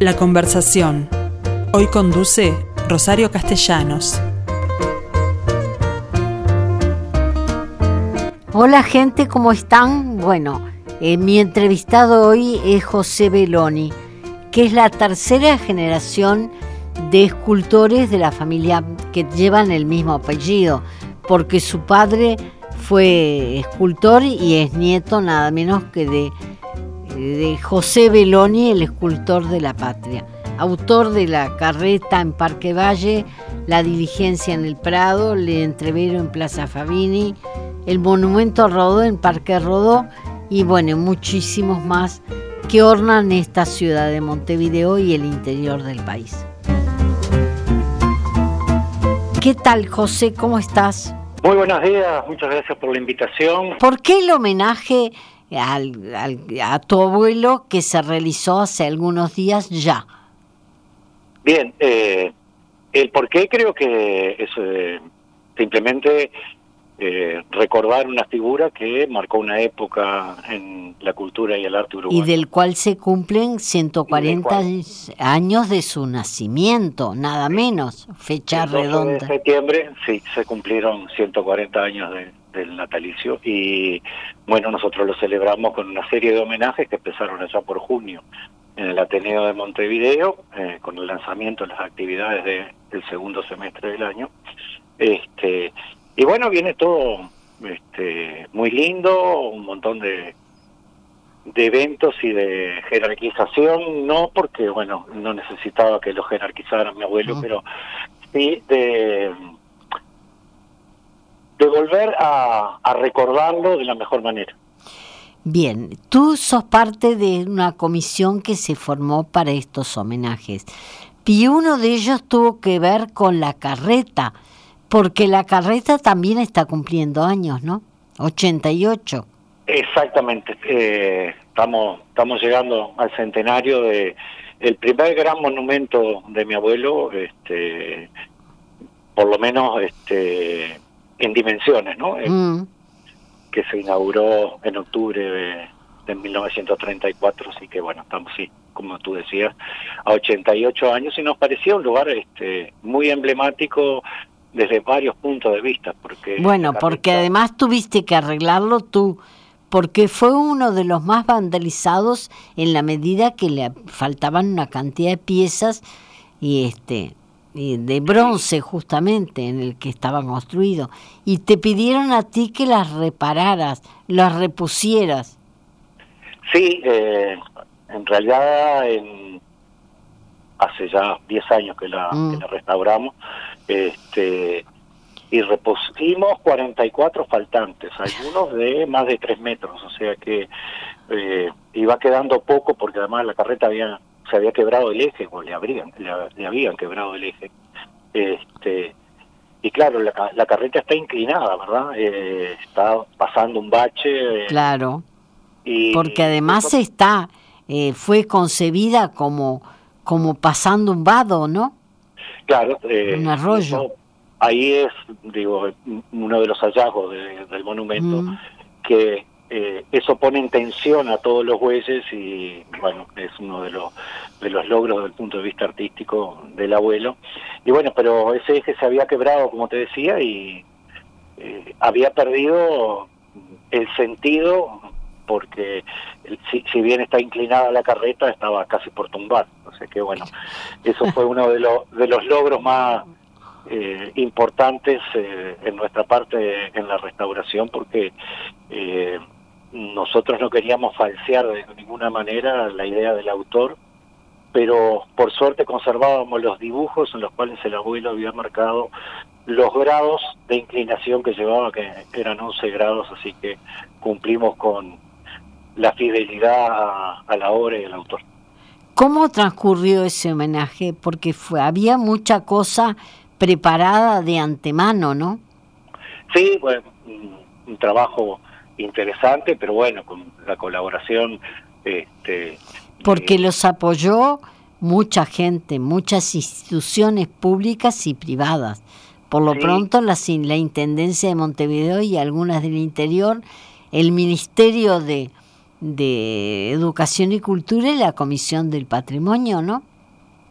La conversación. Hoy conduce Rosario Castellanos. Hola gente, ¿cómo están? Bueno, eh, mi entrevistado hoy es José Beloni, que es la tercera generación de escultores de la familia que llevan el mismo apellido, porque su padre fue escultor y es nieto nada menos que de, de José Beloni, el escultor de la patria, autor de la carreta en Parque Valle, la diligencia en el Prado, el entrevero en Plaza Fabini, el monumento Rodó en Parque Rodó y bueno, muchísimos más que ornan esta ciudad de Montevideo y el interior del país. ¿Qué tal, José? ¿Cómo estás? Muy buenos días, muchas gracias por la invitación. ¿Por qué el homenaje al, a tu abuelo que se realizó hace algunos días ya? Bien, eh, el por qué creo que es eh, simplemente eh, recordar una figura que marcó una época en la cultura y el arte uruguayo. Y del cual se cumplen 140 cual, años de su nacimiento, nada menos, fecha el redonda. de septiembre, sí, se cumplieron 140 años de, del natalicio y bueno, nosotros lo celebramos con una serie de homenajes que empezaron allá por junio en el Ateneo de Montevideo, eh, con el lanzamiento de las actividades de, del segundo semestre del año. Este, y bueno, viene todo este, muy lindo, un montón de, de eventos y de jerarquización, no porque, bueno, no necesitaba que lo jerarquizaran mi abuelo, no. pero sí de, de volver a, a recordarlo de la mejor manera. Bien, tú sos parte de una comisión que se formó para estos homenajes y uno de ellos tuvo que ver con la carreta, porque la carreta también está cumpliendo años, ¿no? 88. Exactamente. Eh, estamos estamos llegando al centenario de el primer gran monumento de mi abuelo, este, por lo menos este, en dimensiones, ¿no? Mm. Que se inauguró en octubre de, de 1934, así que bueno, estamos sí, como tú decías, a 88 años y nos parecía un lugar este, muy emblemático desde varios puntos de vista. Porque bueno, porque además tuviste que arreglarlo tú, porque fue uno de los más vandalizados en la medida que le faltaban una cantidad de piezas y este de bronce justamente en el que estaba construido y te pidieron a ti que las repararas, las repusieras. Sí, eh, en realidad en, hace ya 10 años que la, mm. que la restauramos este y repusimos 44 faltantes, algunos de más de 3 metros, o sea que eh, iba quedando poco porque además la carreta había se había quebrado el eje, o le, habrían, le, le habían quebrado el eje. Este, y claro, la, la carreta está inclinada, ¿verdad? Eh, está pasando un bache. Eh, claro. Y, porque además eso, está, eh, fue concebida como, como pasando un vado, ¿no? Claro. Eh, un arroyo. Eso, ahí es, digo, uno de los hallazgos de, del monumento, mm. que eh, eso pone en tensión a todos los bueyes y bueno, es uno de los, de los logros desde el punto de vista artístico del abuelo. Y bueno, pero ese eje se había quebrado, como te decía, y eh, había perdido el sentido porque si, si, bien está inclinada la carreta estaba casi por tumbar. O sea que bueno, eso fue uno de, los de los logros más eh, importantes eh, en nuestra parte en la restauración porque eh, nosotros no queríamos falsear de ninguna manera la idea del autor, pero por suerte conservábamos los dibujos en los cuales el abuelo había marcado los grados de inclinación que llevaba, que eran 11 grados, así que cumplimos con la fidelidad a, a la obra y al autor. ¿Cómo transcurrió ese homenaje? Porque fue, había mucha cosa preparada de antemano, ¿no? Sí, bueno, un trabajo interesante, pero bueno, con la colaboración... Este, Porque eh, los apoyó mucha gente, muchas instituciones públicas y privadas. Por lo sí. pronto, la, la Intendencia de Montevideo y algunas del interior, el Ministerio de, de Educación y Cultura y la Comisión del Patrimonio, ¿no?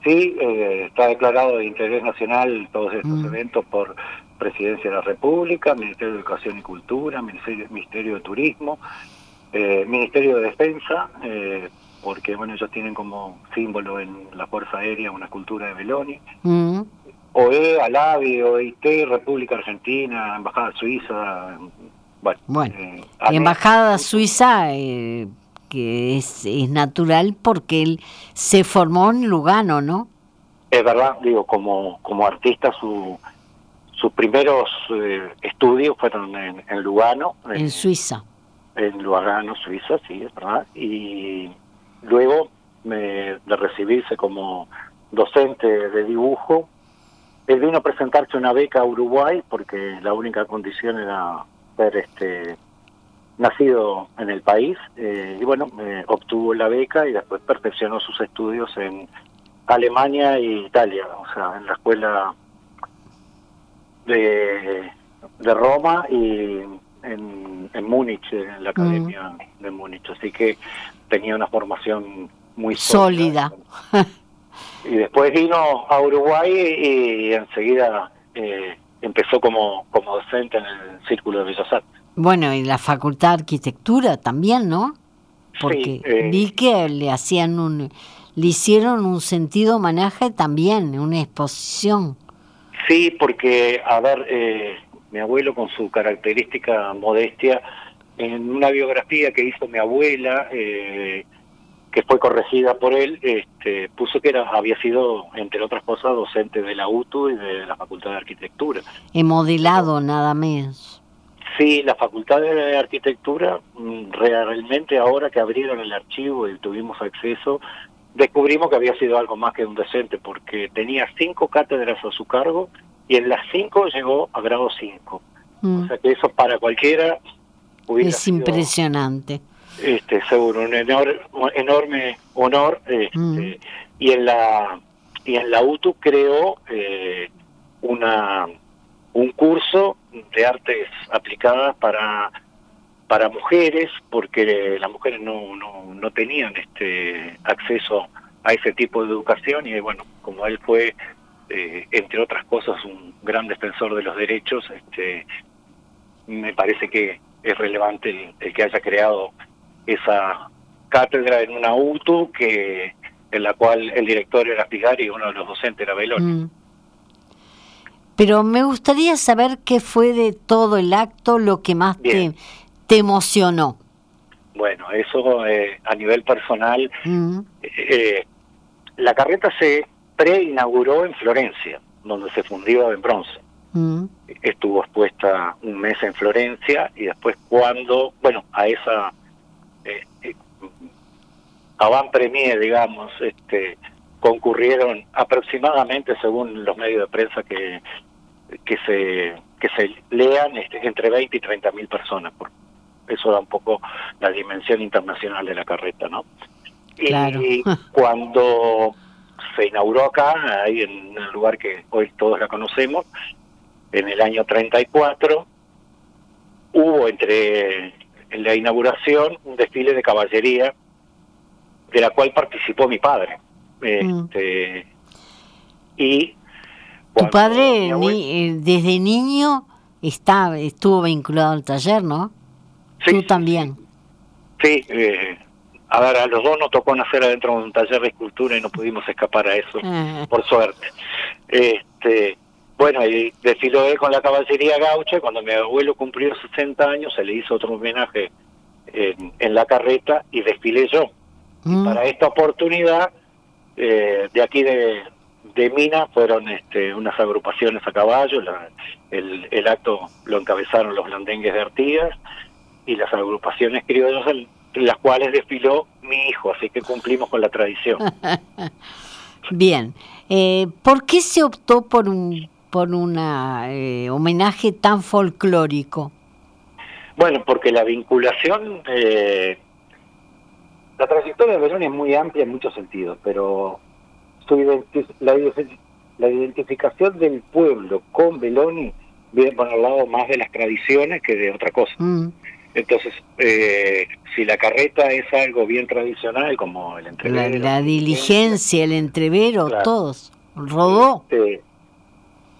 Sí, eh, está declarado de interés nacional todos estos Mm. eventos por Presidencia de la República, Ministerio de Educación y Cultura, Ministerio, Ministerio de Turismo, eh, Ministerio de Defensa, eh, porque bueno ellos tienen como símbolo en la Fuerza Aérea una escultura de Beloni, Mm. OE, ALABI, OIT, República Argentina, Embajada Suiza, bueno. Bueno, eh, embajada suiza, eh, que es, es natural porque él se formó en Lugano, ¿no? Es verdad, digo, como, como artista su, sus primeros eh, estudios fueron en, en Lugano, En Suiza. en Lugano, Suiza, sí, es verdad. Y luego me, de recibirse como docente de dibujo, él vino a presentarse una beca a Uruguay porque la única condición era ser este nacido en el país eh, y bueno, eh, obtuvo la beca y después perfeccionó sus estudios en Alemania e Italia, o sea, en la escuela de, de Roma y en, en Múnich, en la academia de Múnich. Así que tenía una formación muy Sólida. Y después vino a Uruguay y, enseguida eh, empezó como, como docente en el Círculo de Bellas Artes. Bueno, y la Facultad de Arquitectura también, ¿no? Porque Sí, eh, vi que le hacían un, le hicieron un sentido homenaje también, una exposición. Sí, porque, a ver, eh, mi abuelo con su característica modestia, en una biografía que hizo mi abuela, eh, que fue corregida por él, este, puso que era, había sido, entre otras cosas, docente de la UTU y de la Facultad de Arquitectura. He modelado nada más. Sí, la Facultad de Arquitectura, mm, realmente ahora que abrieron el archivo y tuvimos acceso, descubrimos que había sido algo más que un docente, porque tenía cinco cátedras a su cargo y en las cinco llegó a grado 5. Mm. O sea que eso para cualquiera hubiera Es sido, impresionante. este, seguro, un enor- un enorme honor. este, Mm. Y en la y en la UTU creó eh, una un curso de artes aplicadas para para mujeres porque las mujeres no, no, no tenían este acceso a ese tipo de educación y bueno como él fue eh, entre otras cosas un gran defensor de los derechos este me parece que es relevante el, el que haya creado esa cátedra en una UTU que en la cual el director era Figari y uno de los docentes era Beloni. Mm. Pero me gustaría saber qué fue de todo el acto lo que más Bien. te emocionó. Bueno, eso eh, a nivel personal, Mm. eh, la carreta se preinauguró en Florencia, donde se fundió en bronce. Mm. Estuvo expuesta un mes en Florencia y después cuando, bueno, a esa eh, eh, avant premier, digamos, este, concurrieron aproximadamente, según los medios de prensa que, que se que se lean, este, entre 20 y 30 mil personas. Por, eso da un poco la dimensión internacional de la carreta, ¿no? Y Claro. cuando se inauguró acá, ahí en el lugar que hoy todos la conocemos, en el año 34, hubo entre en la inauguración un desfile de caballería de la cual participó mi padre. Este, Y Tu padre ni- eh, desde niño está, estuvo vinculado al taller, ¿no? Sí, Tú también. Sí, eh, a ver, a los dos nos tocó nacer adentro de un taller de escultura y no pudimos escapar a eso, Ah, por suerte. Este, bueno, y desfiló él con la caballería gaucha. y Cuando mi abuelo cumplió 60 años, se le hizo otro homenaje en, en la carreta y desfilé yo. mm, Para esta oportunidad, eh, de aquí de, de Mina fueron este, unas agrupaciones a caballo. la- el, el acto lo encabezaron los blandengues de Artigas y las agrupaciones criollas en las cuales desfiló mi hijo, así que cumplimos con la tradición. Bien. Eh, ¿Por qué se optó por un por una eh, homenaje tan folclórico? Bueno, porque la vinculación, eh, la trayectoria de Belón es muy amplia en muchos sentidos, pero su identi- la, identi- la identificación del pueblo con Beloni viene por el lado más de las tradiciones que de otra cosa. Mm, Entonces, eh, si la carreta es algo bien tradicional, como el entrevero... La, diligencia, el entrevero, todos. Rodó. Este,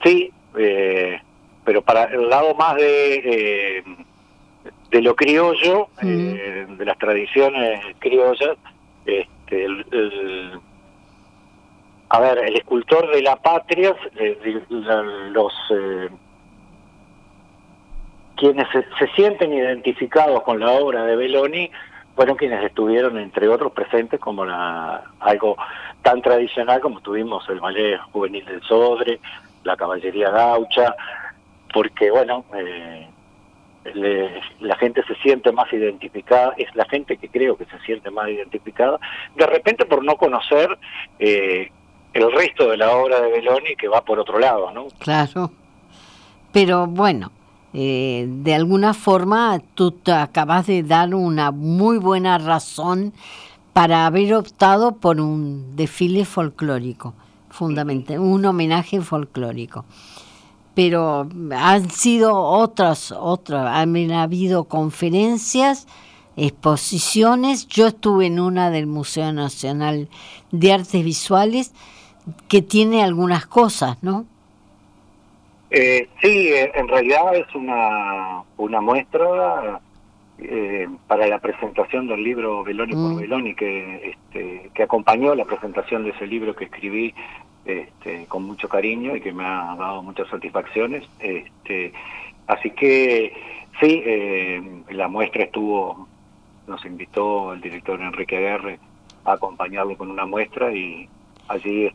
sí, eh, pero para el lado más de, eh, de lo criollo, mm. de las tradiciones criollas, este, el, a ver, el escultor de la patria, los quienes se, sienten identificados con la obra de Belloni fueron quienes estuvieron, entre otros, presentes como la, algo tan tradicional como tuvimos el ballet juvenil del Sodre, la caballería gaucha, porque, bueno, eh, la gente se siente más identificada, es la gente que creo que se siente más identificada, de repente por no conocer eh, el resto de la obra de Belloni que va por otro lado, ¿no? Claro, pero bueno, eh, de alguna forma tú te acabas de dar una muy buena razón para haber optado por un desfile folclórico, fundamentalmente, un homenaje folclórico. Pero han sido otras, otras, han habido conferencias, exposiciones. Yo estuve en una del Museo Nacional de Artes Visuales que tiene algunas cosas, ¿no? Eh, sí, en realidad es una, una muestra eh, para la presentación del libro Beloni por mm. Beloni, que, este, que acompañó la presentación de ese libro que escribí este, con mucho cariño y que me ha dado muchas satisfacciones. Este, así que sí, eh, la muestra estuvo, nos invitó el director Enrique Aguerre a acompañarlo con una muestra y,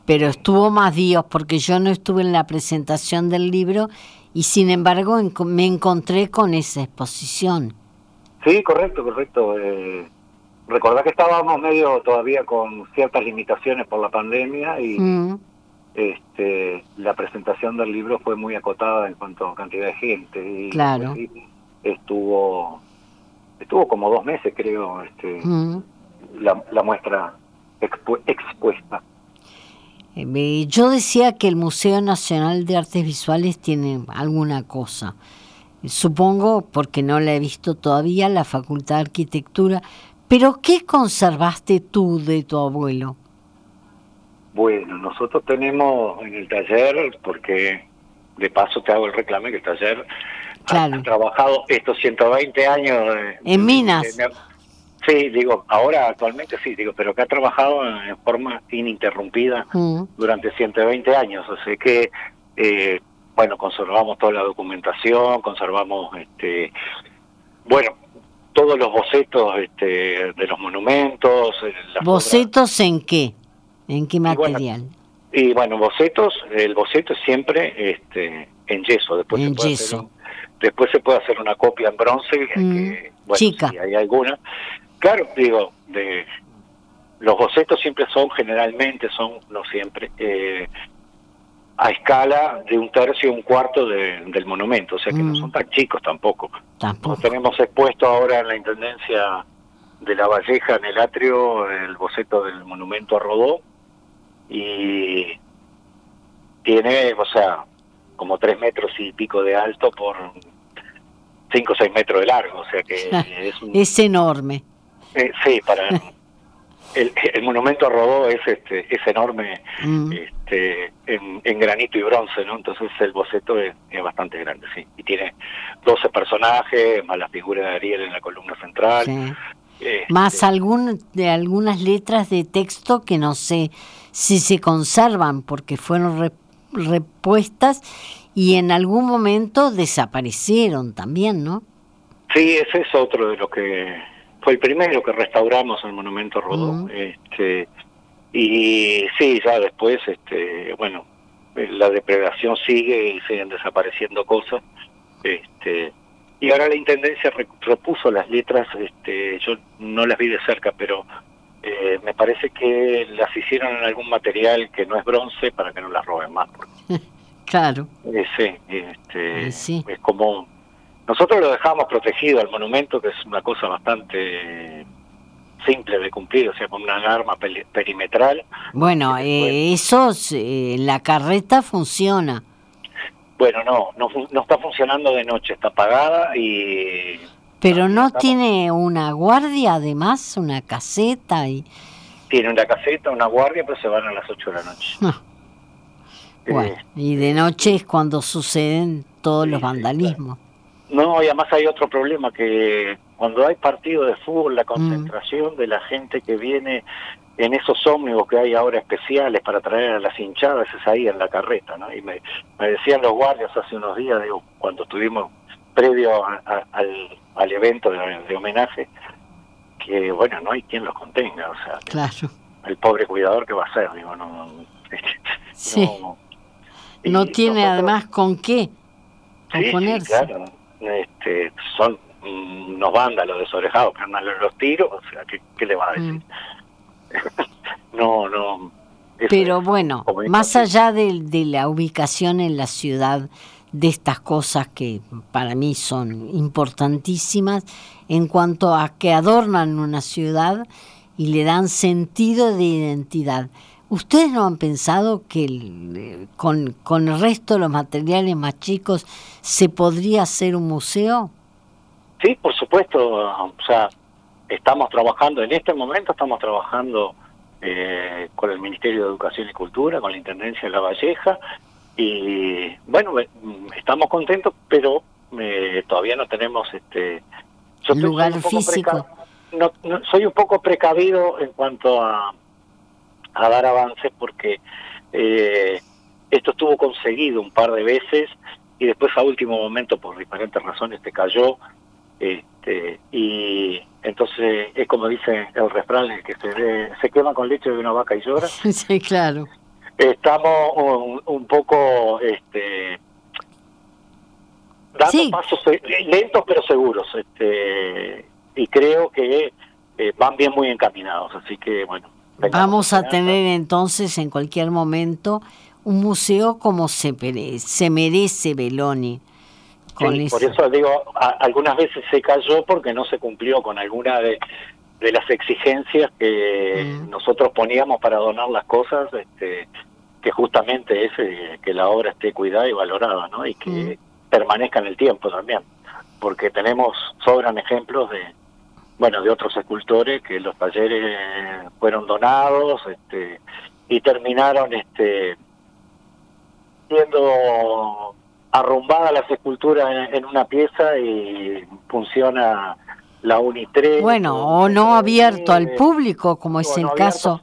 pero estuvo más días porque yo no estuve en la presentación del libro y sin embargo me encontré con esa exposición. Sí, correcto, correcto. Eh, recordá que estábamos medio todavía con ciertas limitaciones por la pandemia y mm. este, la presentación del libro fue muy acotada en cuanto a cantidad de gente. Y, claro. estuvo estuvo como dos meses creo este, mm. la, muestra expuesta. Eh, yo decía que el Museo Nacional de Artes Visuales tiene alguna cosa. Supongo, porque no la he visto todavía, la Facultad de Arquitectura. Pero, ¿qué conservaste tú de tu abuelo? Bueno, nosotros tenemos en el taller, porque de paso te hago el reclame que el taller ha, trabajado estos 120 años. en minas. Sí, digo, ahora actualmente sí, digo, pero que ha trabajado en forma ininterrumpida mm. durante 120 años, sea que, eh, bueno, conservamos toda la documentación, conservamos, este, bueno, todos los bocetos este, de los monumentos. Eh, ¿Bocetos en qué? ¿En qué material? Y bueno, bocetos, el boceto es siempre este, en yeso, después en se puede yeso. Hacer después se puede hacer una copia en bronce, mm. bueno, Chica. Si hay alguna, Claro, digo, de, los bocetos siempre son, generalmente son, no siempre, eh, a escala de un tercio un cuarto del monumento, o sea que no mm. son tan chicos tampoco. Tampoco. tenemos expuesto ahora en la Intendencia de La Valleja, en el atrio, el boceto del monumento a Rodó, y tiene, o sea, como tres metros y pico de alto por cinco o seis metros de largo, o sea que es, es enorme. Eh, sí, para el, monumento a Rodó es este es enorme mm. este, en, granito y bronce, ¿no? Entonces el boceto es, bastante grande, sí. Y tiene 12 personajes, más la figura de Ariel en la columna central. Este, más algún, de algunas letras de texto que no sé si se conservan porque fueron repuestas y en algún momento desaparecieron también, ¿no? Sí, ese es otro de lo que fue el primero que restauramos el monumento Rodó. este, y sí, ya después, este, bueno, la depredación sigue y siguen desapareciendo cosas. Este, y ahora la intendencia repuso las letras, este, yo no las vi de cerca, pero eh, me parece que las hicieron en algún material que no es bronce para que no las roben más. claro. Eh, sí, este, sí. es como nosotros lo dejamos protegido al monumento, que es una cosa bastante simple de cumplir, o sea, con una alarma perimetral. Bueno, eh, eso, eh, la carreta funciona. Bueno, no, no, no está funcionando de noche, está apagada y... Pero no tiene una guardia además, una caseta y... Tiene una caseta, una guardia, pero se van a las 8 de la noche. Ah. Bueno, y de noche es cuando suceden todos los vandalismos. No, y además hay otro problema, que cuando hay partido de fútbol, la concentración de la gente que viene en esos ómnibus que hay ahora especiales para traer a las hinchadas es ahí en la carreta, ¿no? Y me, decían los guardias hace unos días, digo, cuando estuvimos previo al, al, evento de, homenaje, que bueno, no hay quien los contenga, o sea, claro. el pobre cuidador que va a ser, digo, no, sí. no, tiene además con qué sí, claro, este, son unos vándalos desorejados que andan los tiros, o sea, ¿qué, qué le va a decir? Mm. no, no. Pero bueno, más allá de, de, la ubicación en la ciudad de estas cosas que para mí son importantísimas en cuanto a que adornan una ciudad y le dan sentido de identidad. ¿Ustedes no han pensado que con, con el resto de los materiales más chicos se podría hacer un museo? Sí, por supuesto. O sea, estamos trabajando, en este momento estamos trabajando eh, con el Ministerio de Educación y Cultura, con la Intendencia de La Valleja, y bueno, estamos contentos, pero eh, todavía no tenemos este lugar físico. No, soy un poco precavido en cuanto a, a dar avances porque eh, esto estuvo conseguido un par de veces y después a último momento por diferentes razones te cayó este, y entonces es como dice el refrán, que se, se quema con leche de una vaca y llora. Sí, claro. Estamos un, poco este, dando pasos lentos pero seguros. Este, y creo que eh, van bien muy encaminados. Así que, bueno. Vamos a tener entonces en cualquier momento un museo como se, se merece Beloni por eso digo, algunas veces se cayó porque no se cumplió con alguna de, las exigencias que mm. nosotros poníamos para donar las cosas, este, que justamente es eh, que la obra esté cuidada y valorada, ¿no? Y que mm. permanezca en el tiempo también, porque tenemos, sobran ejemplos de, bueno, de otros escultores que los talleres fueron donados, este, y terminaron, este, siendo arrumbada las esculturas en, una pieza y funciona la Unitre. Bueno, o no abierto al público, como es el caso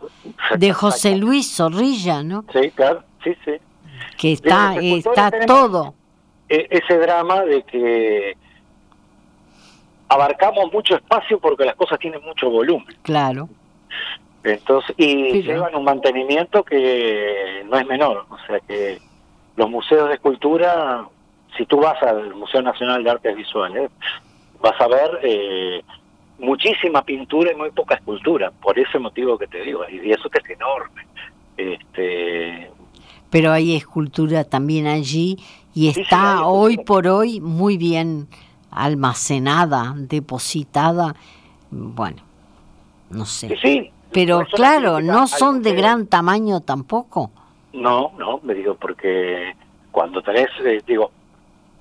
de José Luis Zorrilla, ¿no? Sí, claro, sí, sí. Que está, está todo. E, ese drama de que abarcamos mucho espacio porque las cosas tienen mucho volumen. Claro. Entonces, y llevan un mantenimiento que no es menor, o sea que los museos de escultura, si tú vas al Museo Nacional de Artes Visuales, vas a ver eh, muchísima pintura y muy poca escultura, por ese motivo que te digo, y eso que es enorme. Este, Pero hay escultura también allí y está hoy por hoy muy bien almacenada, depositada, bueno, no sé. Sí, Pero claro, no son de gran tamaño tampoco. No, no, me digo, porque cuando tenés, eh, digo,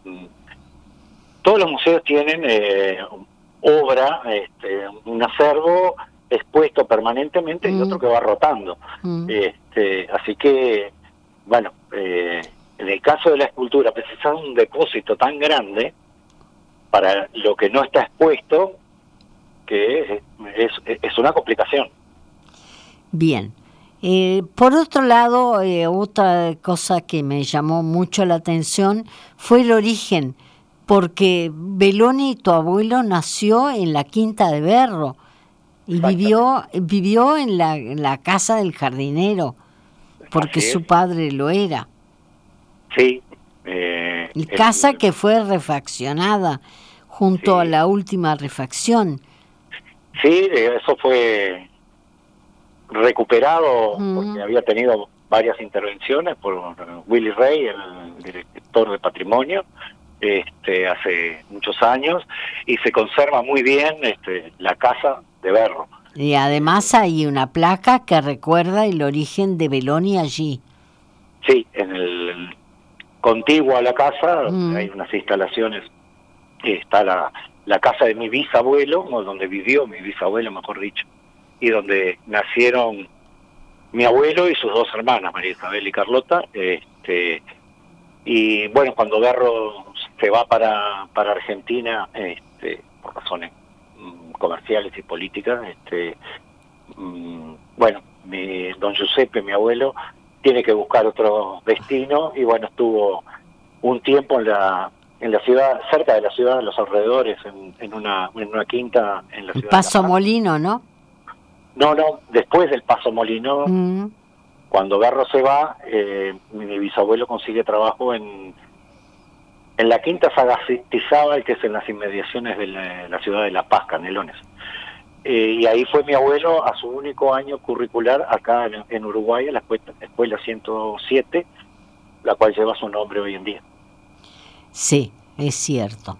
mm, todos los museos tienen eh, obra, este, un acervo expuesto permanentemente y otro mm. que va rotando. Mm. Este, así que, bueno, eh, en el caso de la escultura, precisar un depósito tan grande para lo que no está expuesto, que es, es una complicación. Bien. Eh, por otro lado, eh, otra cosa que me llamó mucho la atención fue el origen, porque Beloni, tu abuelo, nació en la Quinta de Berro y vivió, vivió en la, en la casa del jardinero, porque su padre lo era. Sí. Eh, y casa que fue refaccionada junto a la última refacción. Sí, eso fue recuperado porque había tenido varias intervenciones por Willy Rey, el director de patrimonio, este, hace muchos años, y se conserva muy bien este, la casa de Berro. Y además hay una placa que recuerda el origen de Beloni allí. Sí, en el contiguo a la casa hay unas instalaciones, está la, la casa de mi bisabuelo, donde vivió mi bisabuelo, mejor dicho, y donde nacieron mi abuelo y sus dos hermanas, María Isabel y Carlota. Este, y bueno, cuando Garro se va para, para Argentina, este, por razones mm, comerciales y políticas, este, mm, bueno, mi, don Giuseppe, mi abuelo, tiene que buscar otro destino y bueno, estuvo un tiempo en la en la ciudad, cerca de la ciudad, en los alrededores, en, una, en una quinta en la ciudad. Paso Molino, ¿no? No, no, después del Paso Molino, mm. cuando Garro se va, eh, mi bisabuelo consigue trabajo en, en la quinta Sagatizábal, que es en las inmediaciones de la, ciudad de La Paz, Canelones. Eh, y ahí fue mi abuelo a su único año curricular acá en, Uruguay, en la escuela, escuela 107, la cual lleva su nombre hoy en día. Sí, es cierto.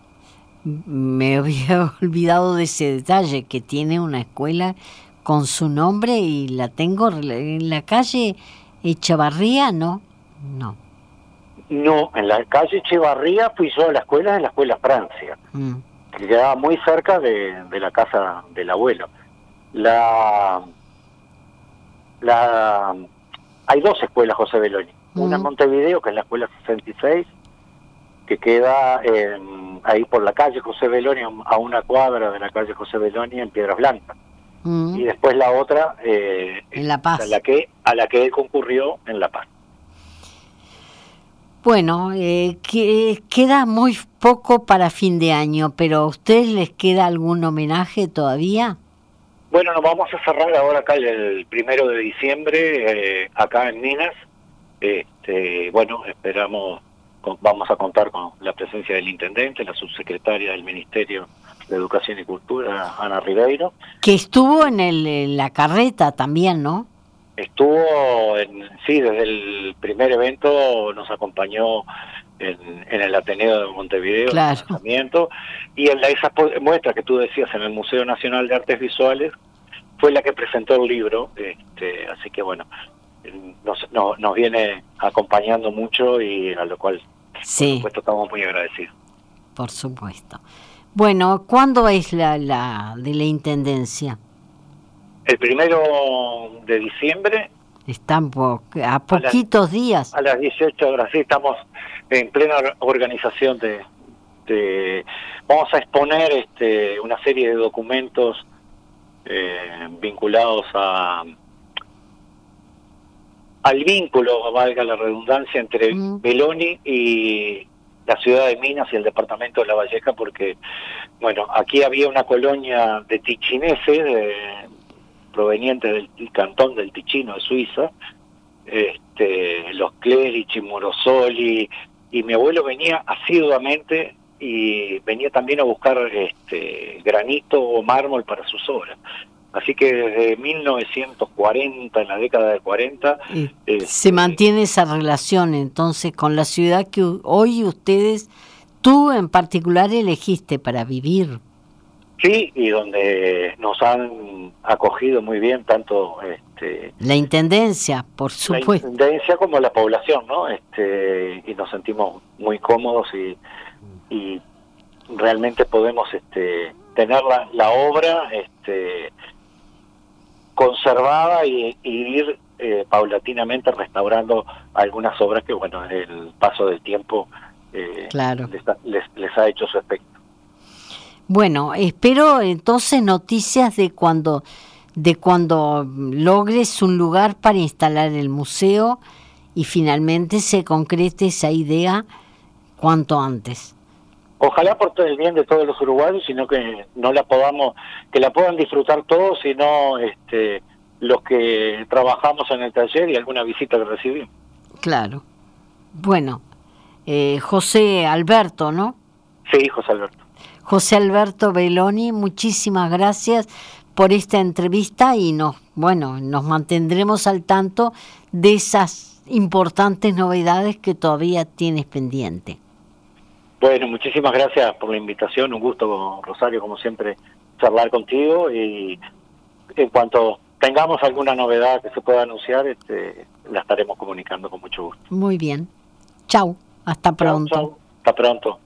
Me había olvidado de ese detalle, que tiene una escuela con su nombre y la tengo en la calle Echevarría, ¿no? No. No, en la calle Echevarría fui yo a la escuela, en la escuela Francia, mm. Que quedaba muy cerca de, la casa del abuelo. La, la, hay dos escuelas José Beloni. Una en. Montevideo, que es la escuela 66, que queda ahí por la calle José Beloni, a una cuadra de la calle José Beloni en Piedras Blancas. Y después la otra, eh, en La Paz. A la, que, a la que él concurrió en La Paz. Bueno, eh, que, queda muy poco para fin de año, pero ¿a ustedes les queda algún homenaje todavía? Bueno, nos vamos a cerrar ahora acá el, primero de diciembre, eh, acá en Minas. Este, bueno, esperamos vamos a contar con la presencia del intendente, la subsecretaria del Ministerio de Educación y Cultura, Ana Ribeiro. Que estuvo en, el, la carreta también, ¿no? Estuvo, en, sí, desde el primer evento nos acompañó en, el Ateneo de Montevideo, claro. y en la, esa muestra que tú decías en el Museo Nacional de Artes Visuales, fue la que presentó el libro, este, así que bueno, nos, nos viene acompañando mucho y a lo cual sí. por supuesto estamos muy agradecidos. Por supuesto. Bueno, ¿cuándo es la, la de la intendencia? El primero de diciembre. Están a poquitos días. A las 18 horas, sí, estamos en plena organización de, de vamos a exponer este, una serie de documentos eh, vinculados a al vínculo, valga la redundancia, entre Beloni y la ciudad de Minas y el departamento de La Valleja, porque, bueno, aquí había una colonia de tichineses, proveniente del cantón del Ticino de Suiza, este, los Clerici, Morosoli, y mi abuelo venía asiduamente y venía también a buscar este, granito o mármol para sus obras. Así que desde 1940, en la década de 40... se este, mantiene esa relación entonces con la ciudad que hoy ustedes, tú en particular, elegiste para vivir. Sí, y donde nos han acogido muy bien tanto... Este, la Intendencia, por supuesto. La Intendencia como la población, ¿no? Este, y nos sentimos muy cómodos y, y realmente podemos este, tener la, la obra... Este, conservada y, ir eh, paulatinamente restaurando algunas obras que, bueno, el paso del tiempo eh, les, ha hecho su efecto. Bueno, espero entonces noticias de cuando de cuando logres un lugar para instalar el museo y finalmente se concrete esa idea cuanto antes ojalá por todo el bien de todos los uruguayos, sino que no la podamos, que la puedan disfrutar todos, sino este, los que trabajamos en el taller y alguna visita que recibimos. Claro. Bueno, eh, José Alberto, ¿no? Sí, José Alberto. José Alberto Beloni, muchísimas gracias por esta entrevista y nos, bueno, nos mantendremos al tanto de esas importantes novedades que todavía tienes pendiente. Bueno, muchísimas gracias por la invitación, un gusto, Rosario, como siempre, charlar contigo y en cuanto tengamos alguna novedad que se pueda anunciar, este, la estaremos comunicando con mucho gusto. Muy bien. Chau, hasta pronto. Hasta pronto.